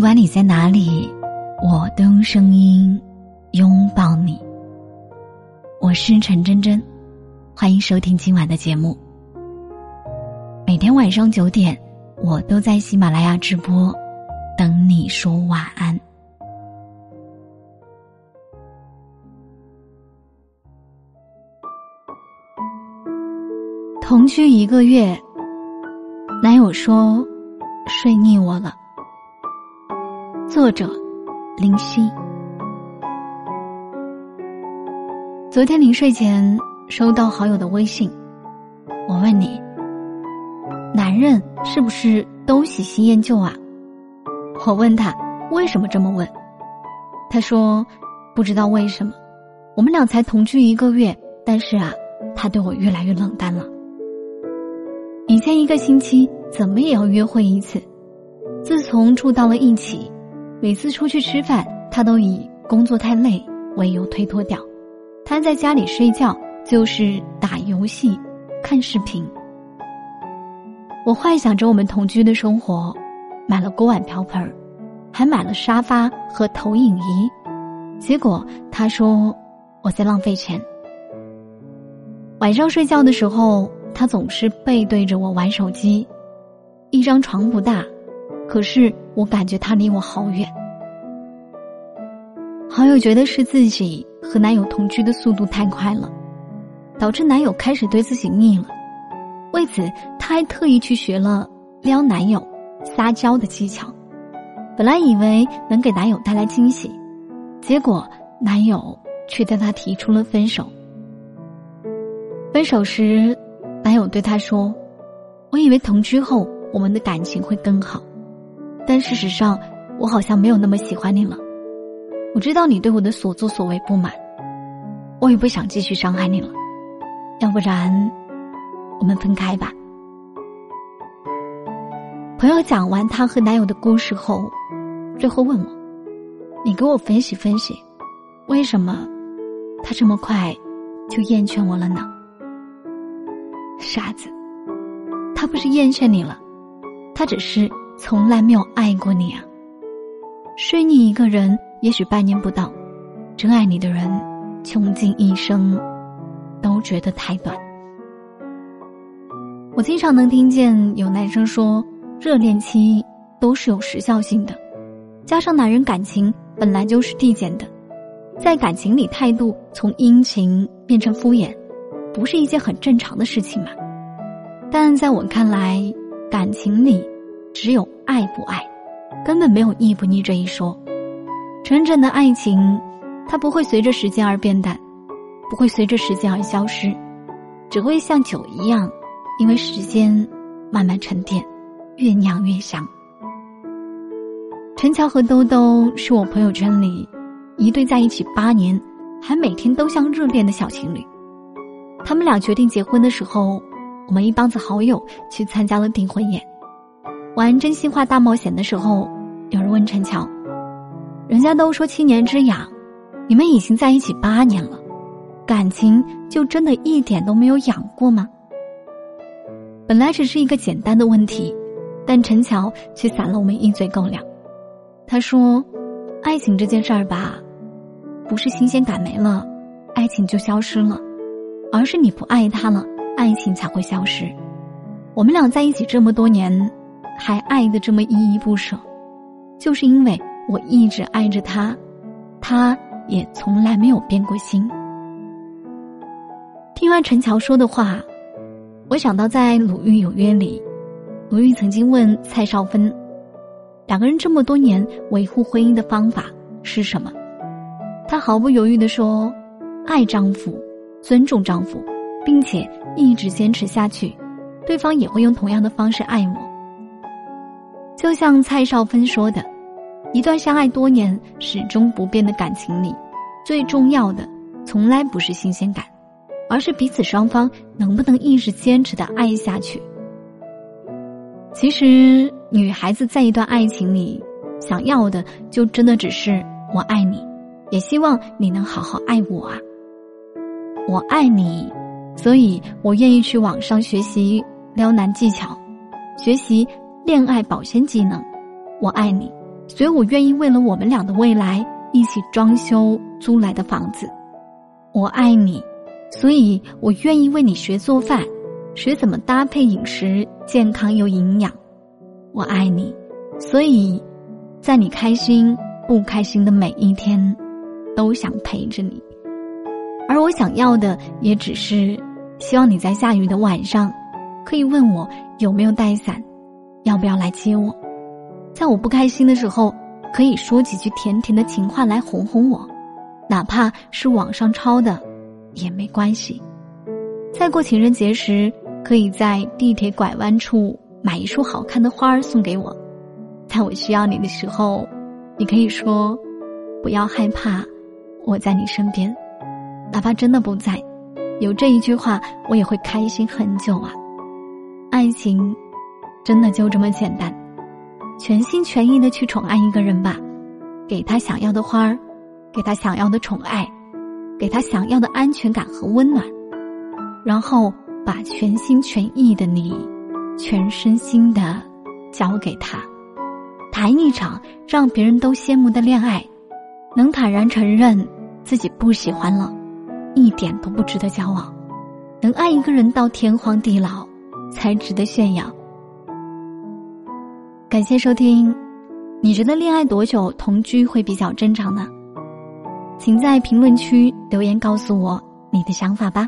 不管你在哪里，我都用声音拥抱你。我是陈真真，欢迎收听今晚的节目。每天晚上九点，我都在喜马拉雅直播，等你说晚安。同居一个月，男友说睡腻我了。作者：林夕。昨天临睡前收到好友的微信，我问你：男人是不是都喜新厌旧啊？我问他为什么这么问，他说不知道为什么，我们俩才同居一个月，但是啊，他对我越来越冷淡了。以前一个星期怎么也要约会一次，自从住到了一起。每次出去吃饭，他都以工作太累为由推脱掉。他在家里睡觉就是打游戏、看视频。我幻想着我们同居的生活，买了锅碗瓢盆还买了沙发和投影仪。结果他说我在浪费钱。晚上睡觉的时候，他总是背对着我玩手机。一张床不大。可是我感觉他离我好远。好友觉得是自己和男友同居的速度太快了，导致男友开始对自己腻了。为此，他还特意去学了撩男友、撒娇的技巧。本来以为能给男友带来惊喜，结果男友却对他提出了分手。分手时，男友对他说：“我以为同居后我们的感情会更好。”但事实上，我好像没有那么喜欢你了。我知道你对我的所作所为不满，我也不想继续伤害你了。要不然，我们分开吧。朋友讲完她和男友的故事后，最后问我：“你给我分析分析，为什么他这么快就厌倦我了呢？”傻子，他不是厌倦你了，他只是……从来没有爱过你啊！睡你一个人，也许半年不到；真爱你的人，穷尽一生，都觉得太短。我经常能听见有男生说，热恋期都是有时效性的，加上男人感情本来就是递减的，在感情里态度从殷勤变成敷衍，不是一件很正常的事情吗？但在我看来，感情里。只有爱不爱，根本没有腻不腻这一说。纯真的爱情，它不会随着时间而变淡，不会随着时间而消失，只会像酒一样，因为时间慢慢沉淀，越酿越香。陈乔和兜兜是我朋友圈里一对在一起八年，还每天都像热恋的小情侣。他们俩决定结婚的时候，我们一帮子好友去参加了订婚宴。玩真心话大冒险的时候，有人问陈乔：“人家都说七年之痒，你们已经在一起八年了，感情就真的一点都没有痒过吗？”本来只是一个简单的问题，但陈乔却撒了我们一嘴狗粮。他说：“爱情这件事儿吧，不是新鲜感没了，爱情就消失了，而是你不爱他了，爱情才会消失。我们俩在一起这么多年。”还爱的这么依依不舍，就是因为我一直爱着他，他也从来没有变过心。听完陈乔说的话，我想到在《鲁豫有约》里，鲁豫曾经问蔡少芬，两个人这么多年维护婚姻的方法是什么？她毫不犹豫的说：“爱丈夫，尊重丈夫，并且一直坚持下去，对方也会用同样的方式爱我。”就像蔡少芬说的，一段相爱多年、始终不变的感情里，最重要的从来不是新鲜感，而是彼此双方能不能一直坚持的爱下去。其实，女孩子在一段爱情里，想要的就真的只是我爱你，也希望你能好好爱我啊。我爱你，所以我愿意去网上学习撩男技巧，学习。恋爱保鲜技能，我爱你，所以我愿意为了我们俩的未来一起装修租来的房子。我爱你，所以我愿意为你学做饭，学怎么搭配饮食，健康又营养。我爱你，所以，在你开心不开心的每一天，都想陪着你。而我想要的，也只是希望你在下雨的晚上，可以问我有没有带伞，要不要来接我。在我不开心的时候，可以说几句甜甜的情话来哄哄我，哪怕是网上抄的，也没关系。在过情人节时，可以在地铁拐弯处。买一束好看的花儿送给我，在我需要你的时候，你可以说：“不要害怕，我在你身边。”哪怕真的不在，有这一句话，我也会开心很久啊！爱情，真的就这么简单，全心全意的去宠爱一个人吧，给他想要的花儿，给他想要的宠爱，给他想要的安全感和温暖，然后把全心全意的你。全身心的交给他，谈一场让别人都羡慕的恋爱，能坦然承认自己不喜欢了，一点都不值得交往；能爱一个人到天荒地老，才值得炫耀。感谢收听，你觉得恋爱多久同居会比较正常呢？请在评论区留言告诉我你的想法吧。